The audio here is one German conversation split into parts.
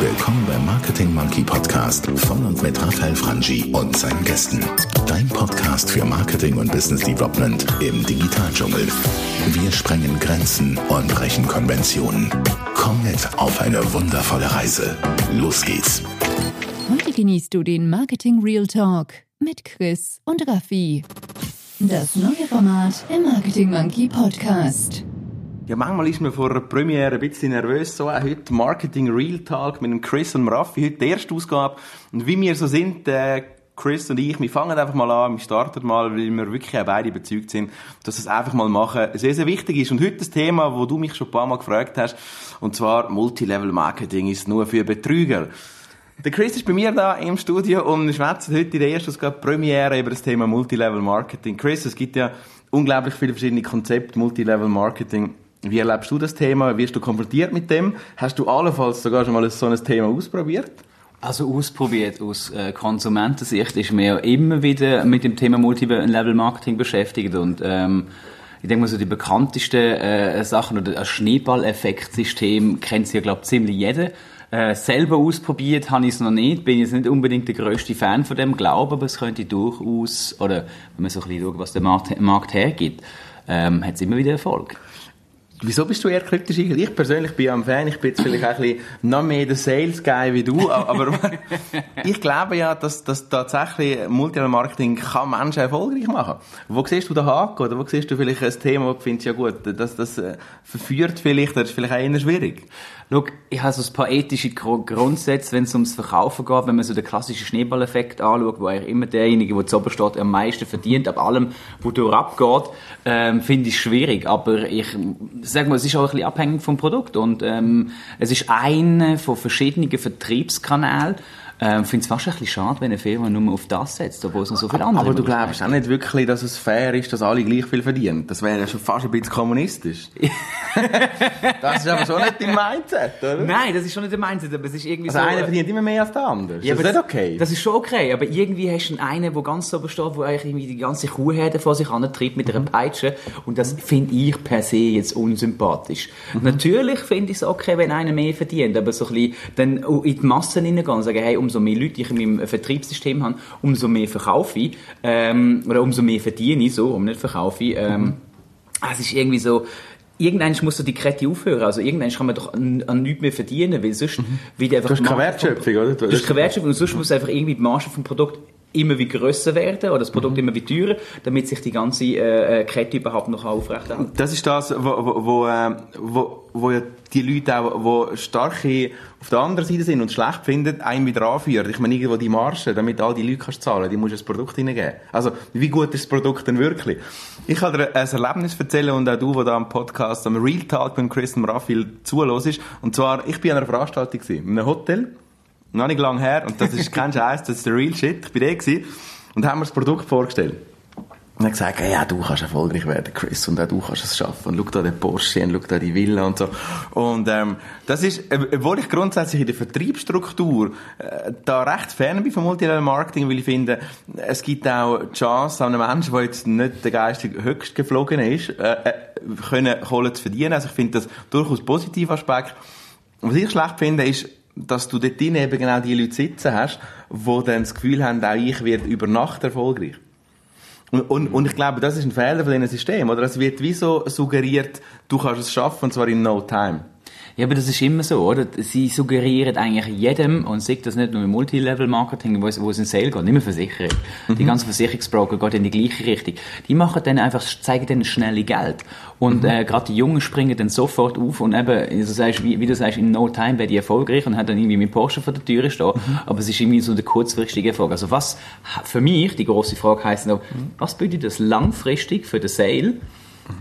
Willkommen beim Marketing Monkey Podcast von und mit Raphael Frangi und seinen Gästen. Dein Podcast für Marketing und Business Development im Digitaldschungel. Wir sprengen Grenzen und brechen Konventionen. Komm mit auf eine wundervolle Reise. Los geht's. Heute genießt du den Marketing Real Talk mit Chris und Raffi. Das neue Format im Marketing Monkey Podcast. Ja, manchmal ist man vor einer Premiere ein bisschen nervös. So auch heute Marketing Real Talk mit Chris und Raffi. Heute die erste Ausgabe. Und wie wir so sind, äh, Chris und ich, wir fangen einfach mal an, wir starten mal, weil wir wirklich auch beide überzeugt sind, dass es einfach mal machen sehr, sehr wichtig ist. Und heute das Thema, wo du mich schon ein paar Mal gefragt hast, und zwar Multilevel Marketing ist nur für Betrüger. Der Chris ist bei mir da im Studio und wir schwätzen heute in der ersten Ausgabe Premiere über das Thema Multilevel Marketing. Chris, es gibt ja unglaublich viele verschiedene Konzepte, Multilevel Marketing. Wie erlebst du das Thema? Wirst du konfrontiert mit dem? Hast du allenfalls sogar schon mal so ein Thema ausprobiert? Also ausprobiert aus äh, Konsumentensicht ist man ja immer wieder mit dem Thema Multilevel Marketing beschäftigt und ähm, ich denke mal so die bekanntesten äh, Sachen oder das Schneeballeffektsystem kennt ja glaube ziemlich jeder. Äh, selber ausprobiert habe ich es noch nicht, bin jetzt nicht unbedingt der größte Fan von dem, glaube aber es könnte durchaus, oder wenn man so ein bisschen schaut, was der Markt, Markt hergibt, ähm, hat es immer wieder Erfolg. Wieso bist du eher kritisch? Ich persönlich bin ja ein Fan, ich bin jetzt vielleicht ein bisschen noch mehr der Sales Guy wie du, aber ich glaube ja, dass, dass tatsächlich Multilevel Marketing kann Menschen erfolgreich machen. Wo siehst du den Haken oder wo siehst du vielleicht ein Thema, wo du findest, ja gut, das, das äh, verführt vielleicht, das ist vielleicht auch eher schwierig? Schau, ich habe so ein paar ethische Grundsätze, wenn es ums Verkaufen geht, wenn man so den klassischen Schneeballeffekt anschaut, wo eigentlich immer derjenige, der zu steht, am meisten verdient, ab allem, wo durch abgeht, ähm, finde ich schwierig. Aber ich sag mal, es ist auch ein bisschen abhängig vom Produkt und ähm, es ist einer von verschiedenen Vertriebskanälen, ähm, finde es fast ein bisschen schade, wenn eine Firma nur auf das setzt, obwohl es noch so viele andere Aber du glaubst auch nicht wirklich, dass es fair ist, dass alle gleich viel verdienen. Das wäre ja schon fast ein bisschen kommunistisch. das ist aber schon nicht dein Mindset, oder? Nein, das ist schon nicht dein Mindset, aber es ist irgendwie also so... einer verdient immer mehr als der andere. Ja, ist das nicht okay? Das ist schon okay, aber irgendwie hast du einen, der ganz oben steht, der eigentlich irgendwie die ganze Kuhherde vor sich antreibt mit einer Mhm. Peitsche und das finde ich per se jetzt unsympathisch. Mhm. Natürlich finde ich es okay, wenn einer mehr verdient, aber so ein bisschen dann in die Massen hineingehen und sagen, hey, umso mehr Leute ich in meinem Vertriebssystem habe, umso mehr verkaufe ich, ähm, oder umso mehr verdiene ich, so, um nicht verkaufe ich. Ähm, Mhm. Es ist irgendwie so, irgendwann muss so die Kette aufhören. Also irgendwann kann man doch an, an nichts mehr verdienen, weil sonst wird einfach... Mhm. Du hast keine Wertschöpfung, oder? Du hast keine Wertschöpfung und sonst muss einfach irgendwie die Marge vom Produkt immer wie grösser werden oder das Produkt Mhm. immer wie teurer, damit sich die ganze äh, äh, Kette überhaupt noch aufrechterhalten Das ist das, wo, wo, wo, äh, wo, wo ja die Leute auch, die starke auf der anderen Seite sind und schlecht finden, einen wieder anführen. Ich meine, irgendwo die Marge, damit all die Leute kannst zahlen, die musst du das Produkt hineingeben. Also, wie gut ist das Produkt denn wirklich? Ich kann dir ein Erlebnis erzählen und auch du, der da am Podcast, am Real Talk mit Chris und Raphael zuhörst. Und zwar, ich bin an einer Veranstaltung gewesen, in einem Hotel, noch nicht lange her, und das ist kein Scheiß, das ist der Real Shit. Ich bin da gewesen, und haben mir das Produkt vorgestellt. Und er hat gesagt, ja, du kannst erfolgreich werden, Chris, und auch du kannst es schaffen. Und schau da den Porsche und schau da die Villa und so. Und, ähm, das ist, äh, obwohl ich grundsätzlich in der Vertriebsstruktur, äh, da recht fern bin vom Multilevel Marketing, weil ich finde, es gibt auch die Chance, an einem Menschen, der jetzt nicht der geistig höchst geflogen ist, äh, äh, können Kohle zu verdienen. Also ich finde das durchaus ein positiver Aspekt. Was ich schlecht finde, ist, dass du dort drin eben genau die Leute sitzen hast, die dann das Gefühl haben, auch ich werde über Nacht erfolgreich. Und, und, und ich glaube, das ist ein Fehler von diesem System, oder? Es wird wie so suggeriert, du kannst es schaffen, und zwar in no time. Ja, aber das ist immer so, oder? Sie suggerieren eigentlich jedem, und sagt das nicht nur im Multilevel-Marketing, wo es, wo es in Sale geht, nicht mehr Versicherung. Die ganzen Versicherungsbroker gehen in die gleiche Richtung. Die machen dann einfach, zeigen dann schnelle Geld. Und äh, gerade die Jungen springen dann sofort auf und eben, also sagst, wie, wie du sagst, in no time werden die erfolgreich und haben dann irgendwie mit Porsche vor der Tür stehen. Aber es ist irgendwie so der kurzfristige Erfolg. Also was für mich, die große Frage heisst noch, was bedeutet das langfristig für den Sale?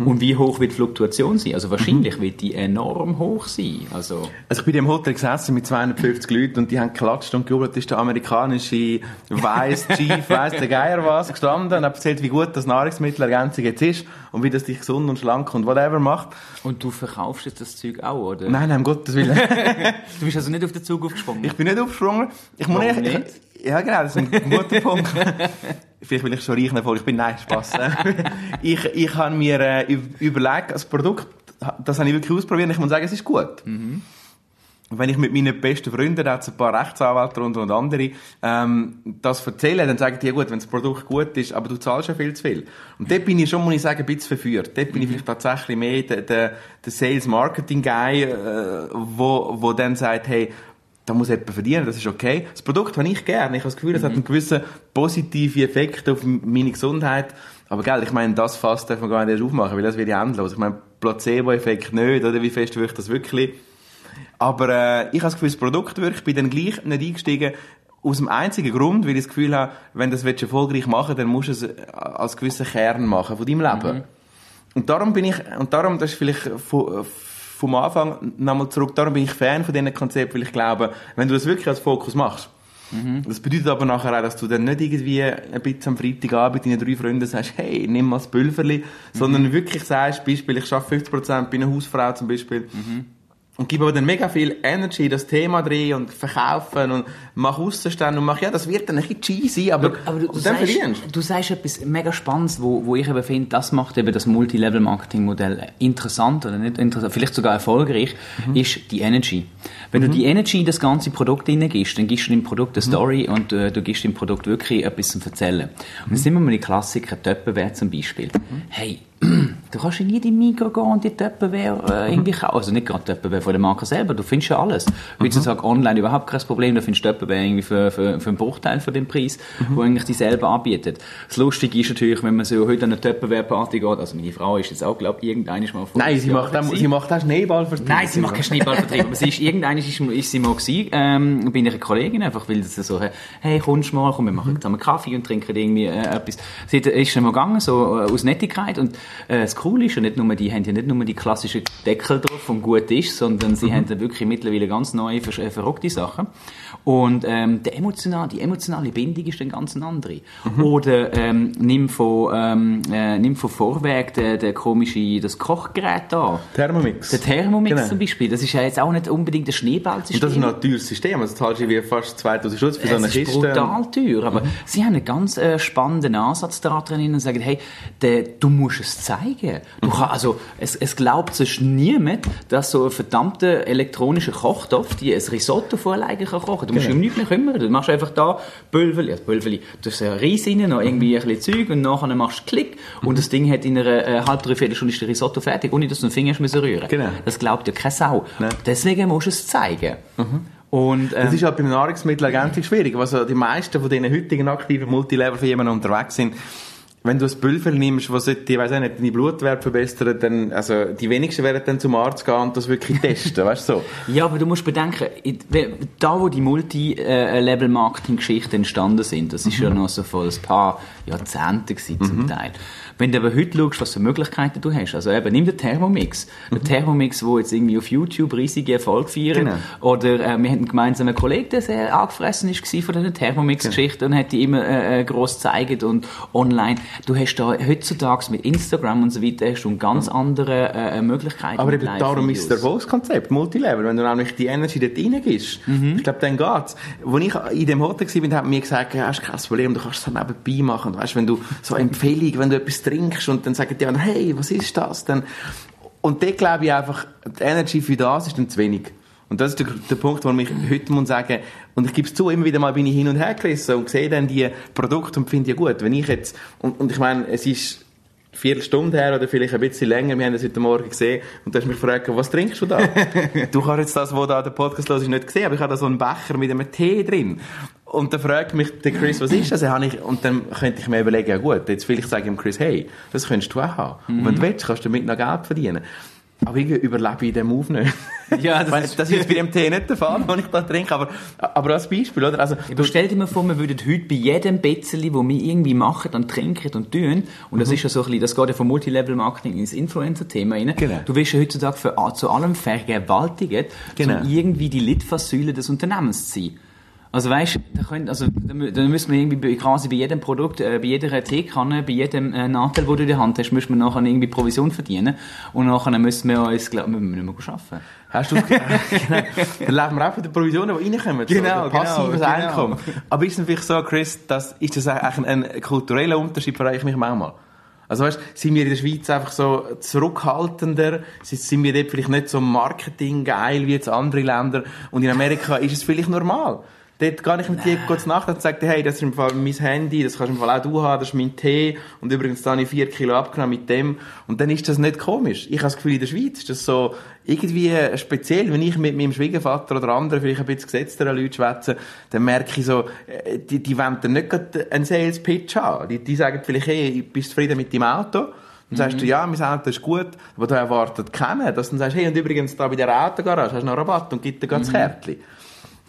Und wie hoch wird die Fluktuation sein? Also wahrscheinlich wird die enorm hoch sein. Also Also ich bin im Hotel gesessen mit 250 Leuten und die haben geklatscht und gejubelt, ist der amerikanische Weiss Chief, weiss der Geier was, gestanden und hat erzählt, wie gut das Nahrungsmittelergänzung jetzt ist und wie das dich gesund und schlank und whatever macht. und du verkaufst jetzt das Zeug auch, oder? Nein, nein, um Gottes Willen. Du bist also nicht auf den Zug aufgesprungen. Ich bin nicht aufgesprungen. Ich muss Warum nicht? Ich, ja, genau, das ist ein guter Punkt. Vielleicht will ich schon reich davon. Ich bin, nein, Spaß. ich, ich habe mir äh, üb- überlegt, das Produkt, das habe ich wirklich ausprobiert ich muss sagen, es ist gut. wenn ich mit meinen besten Freunden, da hat ein paar Rechtsanwälte und, und andere, ähm, das erzähle, dann sagen die, ja gut, wenn das Produkt gut ist, aber du zahlst ja viel zu viel. Und dort bin ich schon, muss ich sagen, ein bisschen verführt. Dort bin ich vielleicht tatsächlich mehr der, der, der Sales-Marketing-Guy, äh, wo, wo dann sagt, hey, da muss jemand verdienen, das ist okay. Das Produkt habe ich gerne. Ich habe das Gefühl, es hat einen gewissen positiven Effekt auf meine Gesundheit. Aber gell, ich meine, das Fass darf man gar nicht erst aufmachen, weil das wird ja endlos. Ich meine, Placebo-Effekt nicht, oder wie fest wirkt das wirklich? Aber äh, ich habe das Gefühl, das Produkt wirkt. Ich bin dann gleich nicht eingestiegen, aus dem einzigen Grund, weil ich das Gefühl habe, wenn du das erfolgreich machen willst, dann musst du es äh, als gewissen Kern machen von deinem Leben. Und darum bin ich, und darum, das ist vielleicht von, vom Anfang nochmal zurück, darum bin ich Fan von diesem Konzept, weil ich glaube, wenn du das wirklich als Fokus machst, das bedeutet aber nachher auch, dass du dann nicht irgendwie ein bisschen am Freitagabend deinen drei Freunden sagst, hey, nimm mal das Pülverli, sondern wirklich sagst, Beispiel, ich arbeite 50% bei einer Hausfrau zum Beispiel, und gebe aber dann mega viel Energy in das Thema drin und verkaufen und mach Aussenstände und mach, ja, das wird dann ein bisschen cheesy, aber, Aber du, du, dann sagst, verdienst du sagst etwas mega Spannendes, wo, wo ich eben finde, das macht eben das Multilevel-Marketing-Modell interessant oder nicht interessant, vielleicht sogar erfolgreich, Mhm. ist die Energy. Wenn du die Energy in das ganze Produkt hineingibst, dann gibst du dem Produkt eine Mhm. Story und äh, du gibst dem Produkt wirklich etwas zum Erzählen. Und jetzt nehmen wir mal die Klassiker, Töppenware zum Beispiel. Mhm. Hey, du kannst in jede Mikro gehen und die Töppenware äh, irgendwie kaufen. Also nicht gerade Töppenware von der Marke selber, du findest ja alles. Heutzutage online überhaupt kein Problem, da findest du Töppenware irgendwie für, für, für einen Bruchteil von dem Preis, wo eigentlich die selber anbietet. Das Lustige ist natürlich, wenn man so heute an eine Töppenware-Party geht, also meine Frau ist jetzt auch, glaube ich, irgendwann mal vor Nein, sie macht, auch, sie macht auch Schneeballvertrieb. Nein, sie macht keinen Schneeballvertrieb. aber sie ist, irgendwann ist, ist sie mal gewesen, ähm, bei einer Kollegin, einfach weil sie so, hey, kommst mal, komm, wir machen zusammen Kaffee und trinken irgendwie äh, etwas. Sie ist dann mal gegangen, so äh, aus Nettigkeit und äh, das Coole ist ja nicht nur, die haben ja nicht nur die klassischen Deckel drauf vom gut ist, sondern sie haben dann wirklich mittlerweile ganz neue, ver äh, verrückte Sachen. Und ähm, der emotional, die emotionale Bindung ist dann ganz eine andere. Oder ähm, nimm von, ähm, äh, nimm von Vorwerk der, der komische, das Kochgerät da. Thermomix. Der Thermomix Genau. zum Beispiel, das ist ja jetzt auch nicht unbedingt ein Schneeballsystem. Und das ist ein teures System. Also zahlst du wie fast 2000 Schutz für so eine es ist Kiste. brutal teuer, aber sie haben einen ganz äh, spannenden Ansatz da drin und sagen, hey, der, du musst es zeigen. Du kann, also, es, es glaubt sonst niemand, dass so ein verdammter elektronischer Kochtopf die ein Risotto vorlegen kann kochen. Du musst dich um nichts mehr kümmern. Du machst einfach da Pulverli, ja, Pulverli, du hast Reis rein, noch irgendwie ein bisschen Zeug und nachher machst du Klick und das Ding hat in einer äh, halb, dreiviertel Stunde ist der Risotto fertig, ohne dass du den Finger hast müssen rühren. Genau. Das glaubt ja keine Sau. Nein. Deswegen musst du es zeigen. Und, ähm, Das ist halt bei Nahrungsmittelagenten schwierig. Also die meisten von diesen heutigen aktiven Multilevel-Firmen unterwegs sind, wenn du ein Pülver nimmst, was weiss auch nicht, deinen Blutwert verbessern, dann, also, die wenigsten werden dann zum Arzt gehen und das wirklich testen, weißt du so. Ja, aber du musst bedenken, da wo die Multi-Level-Marketing-Geschichten entstanden sind, das ist ja noch so vor ein paar Jahrzehnten gewesen, zum Teil. Wenn du aber heute schaust, was für Möglichkeiten du hast, also eben, nimm den Thermomix. Der Thermomix, wo jetzt irgendwie auf YouTube riesige Erfolg feiert. Genau. Oder äh, wir hatten einen gemeinsamen Kollegen, der sehr angefressen ist gewesen von dieser Thermomix-Geschichte und hat die immer äh, äh, gross gezeigt und online. Du hast da heutzutage mit Instagram und so weiter hast du ganz andere äh, Möglichkeiten. Aber eben darum ist das. Erfolgskonzept Multilevel. Wenn du nämlich die Energy dort reingibst, ich glaube, dann geht's. Als ich in dem Hotel war, haben mir gesagt, hast kein Problem, du kannst es dann nebenbei machen. Weißt, wenn du so Empfehlung, wenn du etwas trinkst und dann sagen die anderen, hey, was ist das? Dann, und dort glaube ich einfach, die Energy für das ist dann zu wenig. Und das ist der, der Punkt, wo ich heute muss sagen, und ich gebe es zu, immer wieder mal bin ich hin und her gerissen und sehe dann die Produkte und finde ja gut, wenn ich jetzt, und, und ich meine, es ist, Viertelstunde her oder vielleicht ein bisschen länger. Wir haben das heute Morgen gesehen und du hast mich gefragt, was trinkst du da? du kannst jetzt das, was da der Podcast los ist, nicht gesehen, aber ich habe da so einen Becher mit einem Tee drin. Und dann fragt mich der Chris, was ist das? Dann habe ich, und dann könnte ich mir überlegen, ja gut, jetzt vielleicht sage ich dem Chris, hey, das könntest du auch haben. Und wenn du willst, kannst du damit noch Geld verdienen. Aber irgendwie überlebe ich in dem Move nicht. Ja, das meine, ist- das ist jetzt bei dem Tee nicht der Fall, den ich da trinke, aber, aber als Beispiel, oder? Also, Aber stell dir mal vor, wir würden heute bei jedem Betzeli, wo wir irgendwie machen und trinken und tun, und das ist ja so ein bisschen, das geht ja vom Multilevel-Marketing ins Influencer-Thema rein. Genau. Du wirst ja heutzutage für, zu allem vergewaltigt, Genau. um irgendwie die Litfaßsäule des Unternehmens zu sein. Also weißt, da können, also da, mü- da müssen wir irgendwie bei- quasi bei jedem Produkt, äh, bei jeder Teekanne, bei jedem äh, Nadel, wo du in der Hand hast, müssen wir nachher irgendwie Provision verdienen und nachher müssen wir uns, glaub, müssen wir nicht mehr arbeiten. Hast du genau. Dann leben wir auch von den Provisionen, die reinkommen. Genau, so, passives genau, genau. Einkommen. Aber ist es natürlich so, Chris, dass, ist das eigentlich ein, ein kultureller Unterschied, frage ich mich manchmal. Also weißt, sind wir in der Schweiz einfach so zurückhaltender? Sind wir dort vielleicht nicht so Marketing geil wie jetzt andere Länder? Und in Amerika ist es vielleicht normal. Dort gehe ich mit dir kurz nach und sage dir, hey, das ist im Fall mein Handy, das kannst du im Fall auch du haben, das ist mein Tee und übrigens da habe ich vier Kilo abgenommen mit dem und dann ist das nicht komisch. Ich habe das Gefühl, in der Schweiz ist das so irgendwie speziell, wenn ich mit meinem Schwiegervater oder anderen vielleicht ein bisschen gesetzteren Leuten schwätze, dann merke ich so, äh, die, die wollen dann nicht gerade einen Sales-Pitch haben. Die, die sagen vielleicht, hey, bist du zufrieden mit deinem Auto? Dann sagst du, ja, mein Auto ist gut, aber da erwartet keiner, dass du dann sagst, hey, und übrigens da bei der Autogarage hast du noch Rabatt und gibt dir gerade das Kärtchen.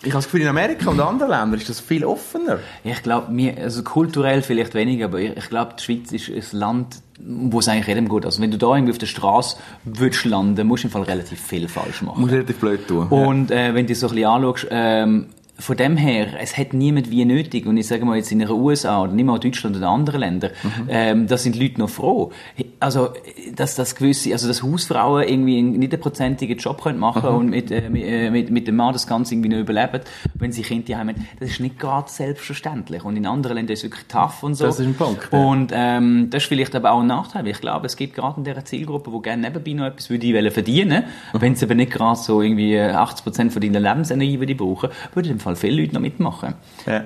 Ich habe das Gefühl, in Amerika und anderen Ländern ist das viel offener. Ich glaube, mir, also kulturell vielleicht weniger, aber ich, ich glaube, die Schweiz ist ein Land, wo es eigentlich jedem gut Also wenn du da irgendwie auf der Straße würdest landen, musst du im Fall relativ viel falsch machen. Muss relativ blöd tun. Und äh, wenn du so ein bisschen anschaust, ähm, von dem her, es hat niemand wie nötig. Und ich sage mal jetzt in den USA oder nicht mal Deutschland oder anderen Ländern, mhm. ähm, da sind Leute noch froh. Also, dass das gewisse, also, dass Hausfrauen irgendwie einen niederprozentigen Job können machen mhm. und mit, äh, mit, äh, mit, mit, dem Mann das Ganze irgendwie noch überleben, wenn sie Kinder haben, das ist nicht gerade selbstverständlich. Und in anderen Ländern ist es wirklich tough und so. Das ist ein Punkt. Ja. Und, ähm, das ist vielleicht aber auch ein Nachteil, weil ich glaube, es gibt gerade in dieser Zielgruppe, die gerne nebenbei noch etwas würde verdienen, mhm. wenn sie aber nicht gerade so irgendwie 80% von deiner Lebensenergie würde brauchen, würde Fall viele Leute noch mitmachen. Ja.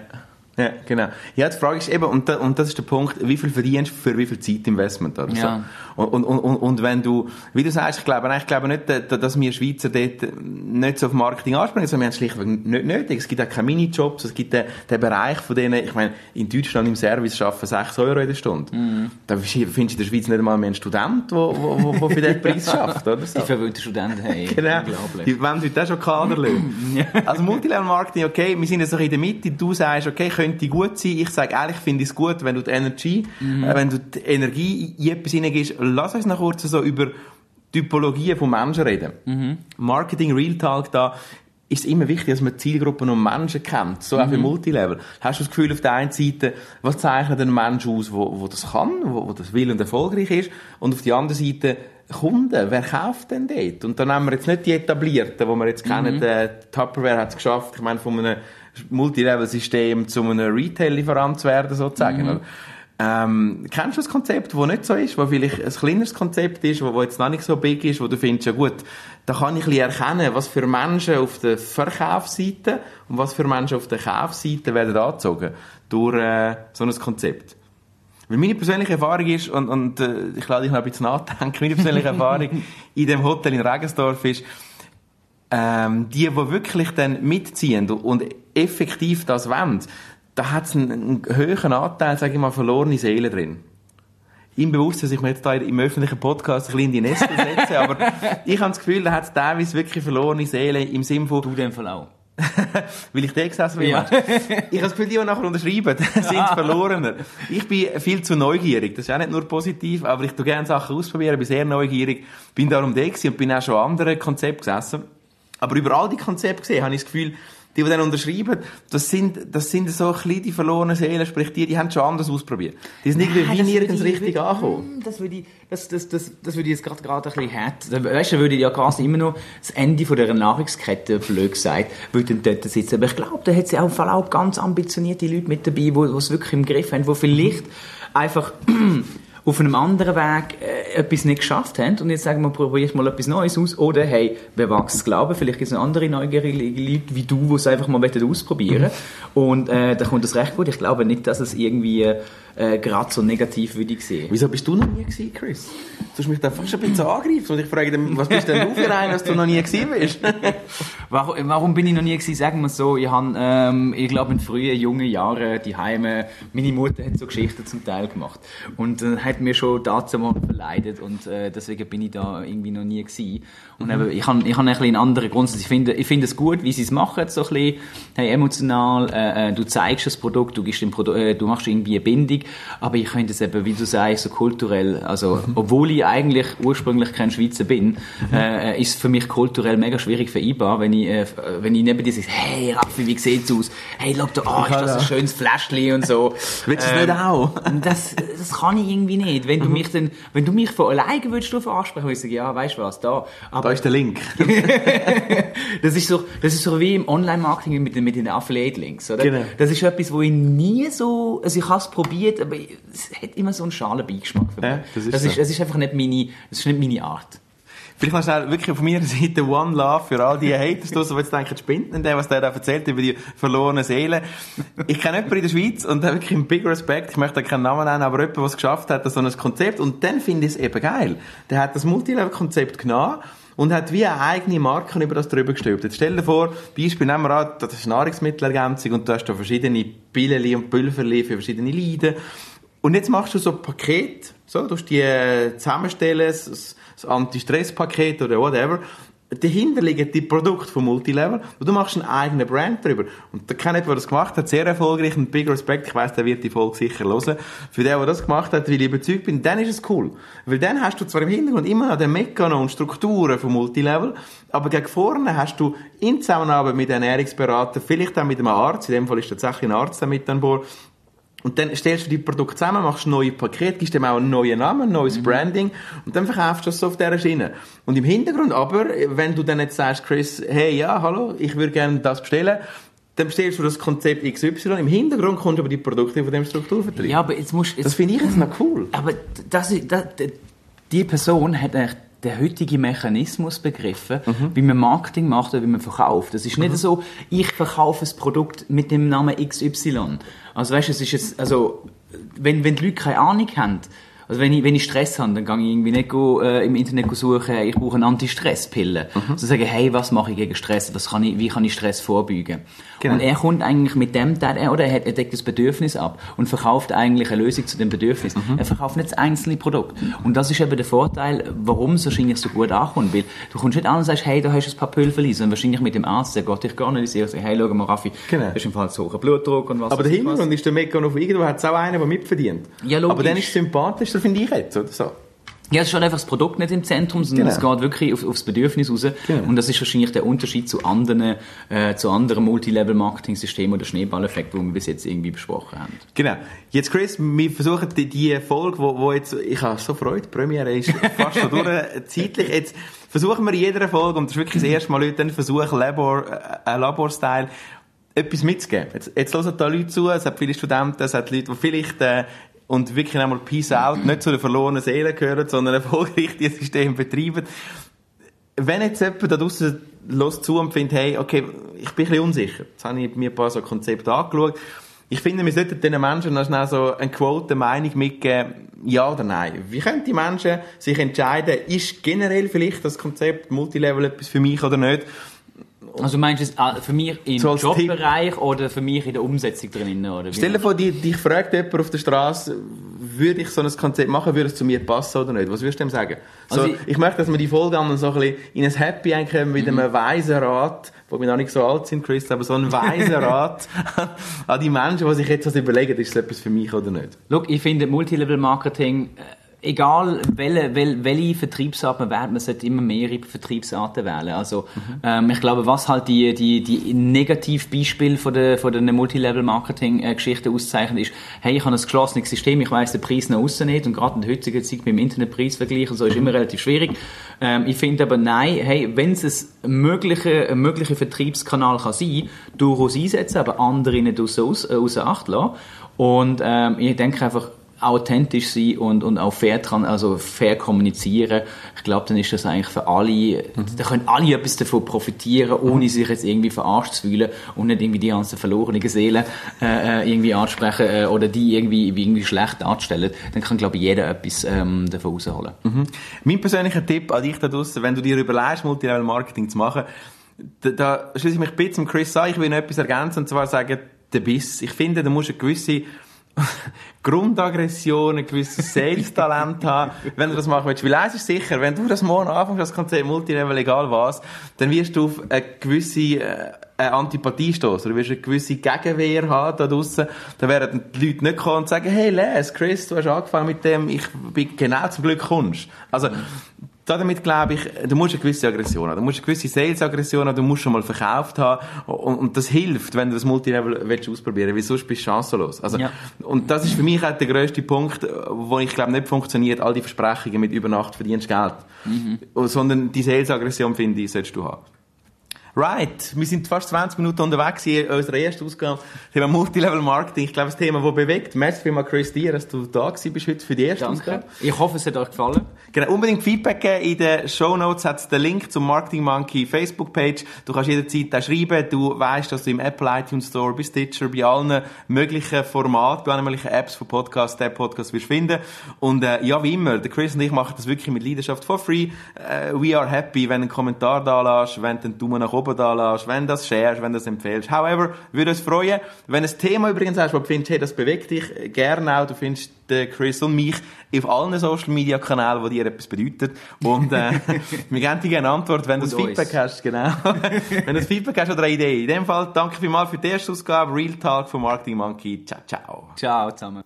Ja, genau. Ja, die Frage ist eben, und, da, und das ist der Punkt, wie viel verdienst du für wie viel Zeitinvestment oder ja. So. Und, und, und, und wenn du, wie du sagst, ich glaube, ich glaube nicht, dass wir Schweizer dort nicht so auf Marketing anspringen, sondern wir haben es schlichtweg nicht nötig. Es gibt auch keine Minijobs, es gibt den, den Bereich von denen, ich meine, in Deutschland im Service arbeiten 6 Euro in der Stunde. Mhm. Da findest du in der Schweiz nicht einmal mehr einen Student, der für den Preis schafft, oder so. Die verwöhnten Studenten, hey. Genau. Die wollen heute auch schon Kaderlöhne. also Multilevel-Marketing, okay, wir sind jetzt noch in der Mitte, du sagst, okay, könnte gut sein. Ich sage ehrlich, finde ich es gut, wenn du die Energie, mhm. äh, wenn du die Energie in etwas hineingehst. Lass uns noch kurz so über Typologien von Menschen reden. Mhm. Marketing, Real Talk da, ist es immer wichtig, dass man Zielgruppen und Menschen kennt, so auch mhm. für Multilevel. Hast du das Gefühl auf der einen Seite, was zeichnet ein Mensch aus, wo, wo das kann, wo, wo das will und erfolgreich ist, und auf der anderen Seite Kunden, wer kauft denn dort? Und dann haben wir jetzt nicht die etablierten, die wir jetzt mhm. kennen, der Tupperware hat es geschafft, ich meine, von einem Multilevel-System zu einem Retail-Lieferant zu werden, sozusagen. Mhm. Ähm, kennst du das Konzept, das nicht so ist, wo vielleicht ein kleineres Konzept ist, wo, wo jetzt noch nicht so big ist, wo du findest, ja gut, da kann ich ein bisschen erkennen, was für Menschen auf der Verkaufsseite und was für Menschen auf der Kaufseite werden angezogen durch äh, so ein Konzept. Weil meine persönliche Erfahrung ist, und, und äh, ich lade dich noch ein bisschen nachdenken, meine persönliche Erfahrung in dem Hotel in Regensdorf ist, ähm, die, die wirklich dann mitziehen und effektiv das wollen, da hat es einen, einen höheren Anteil, sage ich mal, verlorene Seelen drin. Im Bewusstsein, dass ich mir jetzt da im öffentlichen Podcast ein bisschen in die Neste setze, aber ich habe das Gefühl, da hat es teilweise wirklich verlorene Seelen im Sinne von... Du dem Fall auch. Weil ich den gesessen bin. Ja. ich habe das Gefühl, die, die nachher unterschreiben, sind verlorener. Ich bin viel zu neugierig. Das ist auch nicht nur positiv, aber ich tue gerne Sachen ausprobieren, bin sehr neugierig, bin darum da und bin auch schon an anderen Konzepten gesessen. Aber über all die Konzepte gesehen, habe ich das Gefühl, die, die dann unterschreiben, das sind, das sind so kleine die verlorene Seelen, sprich die, die haben schon anders ausprobiert. Die sind irgendwie wie nirgends richtig ich, angekommen. Hm, das würde ich, das, das, das, das würde ich jetzt gerade, gerade ein bisschen hart, weißt du, würde ich ja quasi immer noch das Ende von dieser Nahrungskette, blöd gesagt, würde dann dort sitzen. Aber ich glaube, da hat ja auch, auch ganz ambitionierte Leute mit dabei, die es wirklich im Griff haben, die vielleicht einfach auf einem anderen Weg äh, etwas nicht geschafft haben und jetzt sagen wir, probier mal etwas Neues aus oder hey, wer wagt es glauben, vielleicht gibt es andere neugierige Leute wie du, die es einfach mal ausprobieren mhm. und äh, da kommt das recht gut. Ich glaube nicht, dass es irgendwie äh, gerade so negativ würde ich sehen. Wieso bist du noch nie gewesen, Chris? Du hast mich da fast ein bisschen angegriffen und ich frage dich, was bist denn du für einen, dass du noch nie gewesen bist? warum, warum bin ich noch nie gewesen? Sagen wir so, ich habe, ähm, ich glaube, in frühen, jungen Jahren die Heime, meine Mutter hat so Geschichten zum Teil gemacht und äh, hat mir schon dazu mal verleidet und äh, deswegen bin ich da irgendwie noch nie gewesen. Und mhm. eben, ich habe ich hab ein bisschen einen anderen Grundsatz. Ich finde, ich finde es gut, wie sie es machen, so ein bisschen, hey, emotional, äh, äh, du zeigst das Produkt, du, gibst dem Produ äh, du machst irgendwie eine Bindung, aber ich finde es eben, wie du sagst, so kulturell, also, obwohl ich eigentlich ursprünglich kein Schweizer bin, mhm. äh, ist es für mich kulturell mega schwierig vereinbar, wenn ich, äh, wenn ich neben dir sage, hey Raffi, wie sieht's aus? Hey, schau da, oh, ist das ein schönes Fläschchen und so. Willst du ähm, nicht auch? das, das kann ich irgendwie nicht. Wenn du mhm. mich dann, wenn du mich von alleine würdest du ansprechen, würde ich sagen, ja, weißt du was, da. Aber da ist der Link. das ist so, das ist so wie im Online-Marketing mit den, mit den Affiliate-Links, oder? Genau. Das ist etwas, wo ich nie so, also ich habe es probiert, probiert, aber es hat immer so einen schalen Beigeschmack für mich. Ja, das ist das, so. ist, das ist einfach nicht meine, das ist nicht meine Art. Vielleicht noch schnell wirklich von meiner Seite One Love für all die Haters draussen, die jetzt denken, spinnt denn der, was der da erzählt über die verlorenen Seelen. Ich kenne jemanden in der Schweiz und da wirklich einen big Respekt, ich möchte da keinen Namen nennen, aber jemand, der es geschafft hat, so ein Konzept und dann finde ich es eben geil. Der hat das Multilevel-Konzept genommen und hat wie eine eigene Marke über das drüber gestülpt. Jetzt stell dir vor, Beispiel nehmen wir an, das ist Nahrungsmittelergänzung und du hast da verschiedene Pillen und Pülverli für verschiedene Leiden. Und jetzt machst du so ein Paket, so, du musst die äh, zusammenstellen, das Anti-Stress-Paket oder whatever. Dahinter liegen die Produkte von Multilevel und du machst einen eigenen Brand drüber. Und der kennt der das gemacht hat, sehr erfolgreich und big Respect. Ich weiss, der wird die Folge sicher hören. Für den, der das gemacht hat, weil ich überzeugt bin, dann ist es cool. Weil dann hast du zwar im Hintergrund immer noch den Mechanismus und Strukturen von Multilevel, aber gegen vorne hast du in Zusammenarbeit mit Ernährungsberatern, vielleicht auch mit einem Arzt, in dem Fall ist tatsächlich ein Arzt da mit an Bord, und dann stellst du die Produkte zusammen, machst ein neues Paket, gibst dem auch einen neuen Namen, ein neues Branding und dann verkaufst du das so auf dieser Schiene. Und im Hintergrund aber, wenn du dann jetzt sagst, Chris, hey, ja, hallo, ich würde gerne das bestellen, dann bestellst du das Konzept XY, im Hintergrund kommst du aber die Produkte von dem Strukturvertrieb. Ja, aber jetzt musst das jetzt, finde ich jetzt noch cool. aber das, das, die Person hat eigentlich den heutigen Mechanismus begriffen, wie man Marketing macht oder wie man verkauft. Das ist nicht so, ich verkaufe ein Produkt mit dem Namen XY. Also weißt du, es ist jetzt, also, wenn, wenn die Leute keine Ahnung haben, also wenn ich, wenn ich Stress habe, dann gehe ich irgendwie nicht go, äh, im Internet suchen, ich brauche eine Anti-Stress-Pille. So sagen, hey, was mache ich gegen Stress? Was kann ich, wie kann ich Stress vorbeugen? Genau. Und er kommt eigentlich mit dem, der- oder er, hat, er deckt das Bedürfnis ab und verkauft eigentlich eine Lösung zu dem Bedürfnis. Er verkauft nicht das einzelne Produkt. Und das ist eben der Vorteil, warum es wahrscheinlich so gut ankommt. Weil du kommst nicht an und sagst, hey, da hast du ein paar Pülverli, sondern wahrscheinlich mit dem Arzt, der geht dich gar nicht sehen und sagt, hey, schau mal, Raffi, Genau. du hast im Fall so hohen Blutdruck und was Aber der was. Hintergrund ist der Mechanismus, irgendwo hat es auch einen, der mitverdient. Ja, logisch. Aber dann ist es sympathischer, finde ich jetzt, oder so. Ja, es ist halt einfach das Produkt nicht im Zentrum, sondern Genau. es geht wirklich auf, aufs Bedürfnis raus. Genau. Und das ist wahrscheinlich der Unterschied zu anderen, äh, zu anderen Multilevel-Marketing-Systemen oder Schneeballeffekt, die wir bis jetzt irgendwie besprochen haben. Genau. Jetzt, Chris, wir versuchen die, die Folge, wo, wo jetzt, ich habe so Freude, die Premiere ist fast schon durch, zeitlich. Jetzt versuchen wir in jeder Folge, und das ist wirklich das erste Mal, Leute, dann versuchen, Labor, äh, Labor-Style, etwas mitzugeben. Jetzt, jetzt hören da Leute zu, es hat viele Studenten, es hat Leute, die vielleicht, äh, und wirklich einmal Peace Out, nicht zu den verlorenen Seelen gehören, sondern erfolgreich dieses System betreiben. Wenn jetzt jemand da draussen los zu und findet, hey, okay, ich bin ein bisschen unsicher. Jetzt habe ich mir ein paar so Konzepte angeschaut. Ich finde, wir sollten diesen Menschen noch schnell so eine Quote, Meinung mitgeben, ja oder nein. Wie können die Menschen sich entscheiden, ist generell vielleicht das Konzept Multilevel etwas für mich oder nicht? Also meinst du es äh, für mich im So Jobbereich oder für mich in der Umsetzung? Oder wie? Stell dir vor, die- dich fragt jemand auf der Straße, würde ich so ein Konzept machen, würde es zu mir passen oder nicht? Was würdest du dem sagen? So, Also ich, ich- möchte, dass wir die Folge dann so ein bisschen in ein Happy einkommen mit Mhm. einem weisen Rat, wo wir noch nicht so alt sind, Chris, aber so ein weisen Rat an die Menschen, die sich jetzt was überlegen, ist es etwas für mich oder nicht? Schau, ich finde Multilevel-Marketing, äh, egal welche, wel- welche Vertriebsart man wählt, man sollte immer mehrere Vertriebsarten wählen. Also, ähm, ich glaube, was halt die, die, die Negativbeispiele von der, von der Multilevel-Marketing-Geschichte auszeichnet, ist, hey, ich habe ein geschlossenes System, ich weiss den Preis nach außen nicht und gerade in der heutigen Zeit mit dem Internetpreisvergleich und so ist immer relativ schwierig. Ähm, ich finde aber, nein, hey, wenn es ein möglicher, ein möglicher Vertriebskanal kann sein, durchaus einsetzen, aber andere nicht außer, außer Acht lassen. Und ähm, ich denke einfach, authentisch sein und, und auch fair, dran, also fair kommunizieren. Ich glaube, dann ist das eigentlich für alle, da können alle etwas davon profitieren, ohne sich jetzt irgendwie verarscht zu fühlen und nicht irgendwie die ganzen verlorenen Seelen äh, äh, irgendwie ansprechen äh, oder die irgendwie, wie irgendwie schlecht anstellen. Dann kann, glaube ich, jeder etwas ähm, davon rausholen. Mein persönlicher Tipp an dich da draussen, wenn du dir überlegst, Multilevel Marketing zu machen, da, da schließe ich mich ein bisschen zum Chris an, ich will noch etwas ergänzen, und zwar sagen, der Biss. Ich finde, da musst du eine gewisse Grundaggression, ein gewisses Sales-Talent haben, wenn du das machen willst. Weil eins ist sicher, wenn du das morgen anfängst, das Konzept Multilevel, egal was, dann wirst du auf eine gewisse äh, eine Antipathie stoßen. Du wirst eine gewisse Gegenwehr haben da draussen. Da werden die Leute nicht kommen und sagen, hey Les, Chris, du hast angefangen mit dem, ich bin genau zum Glück kommst. Also, damit glaube ich, du musst eine gewisse Aggression haben. Du musst eine gewisse Sales-Aggression haben, du musst schon mal verkauft haben. Und, und das hilft, wenn du das Multilevel willst ausprobieren willst, weil sonst bist du chancenlos. Also, Ja. Und das ist für mich auch der grösste Punkt, wo ich glaube nicht funktioniert, all die Versprechungen mit über Nacht verdienst Geld. Sondern die Sales-Aggression, finde ich, solltest du haben. Right, wir sind fast 20 Minuten unterwegs in unserer ersten Ausgabe. Thema Multilevel Marketing. Ich glaube, das Thema, das bewegt. Merci vielmals, Chris, dir, dass du da gewesen bist heute für die erste Danke. Ausgabe. Ich hoffe, es hat euch gefallen. Genau, unbedingt Feedback geben. In den Show Notes hat es den Link zum Marketing Monkey Facebook-Page. Du kannst jederzeit da schreiben. Du weißt, dass du im Apple iTunes Store, bei Stitcher, bei allen möglichen Formaten, bei allen möglichen Apps von Podcast, der Podcast wirst finden. Und äh, ja, wie immer, der Chris und ich machen das wirklich mit Leidenschaft for free. Äh, we are happy, wenn du einen Kommentar da lässt, wenn du einen Daumen nach oben da lässt, wenn du das sharest, wenn du das empfehlst. However, würde uns freuen, wenn du ein Thema übrigens hast, wo du findest, hey, das bewegt dich, äh, gerne auch, du findest den Chris und mich auf allen Social Media Kanälen, die dir etwas bedeuten. Und äh, wir geben dir gerne eine Antwort, wenn du das Feedback uns. hast, genau. wenn du das Feedback hast oder eine Idee. In dem Fall, danke vielmals für die erste Ausgabe, Real Talk von Marketing Monkey. Ciao, ciao. Ciao zusammen.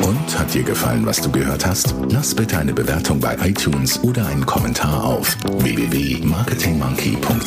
Und hat dir gefallen, was du gehört hast? Lass bitte eine Bewertung bei iTunes oder einen Kommentar auf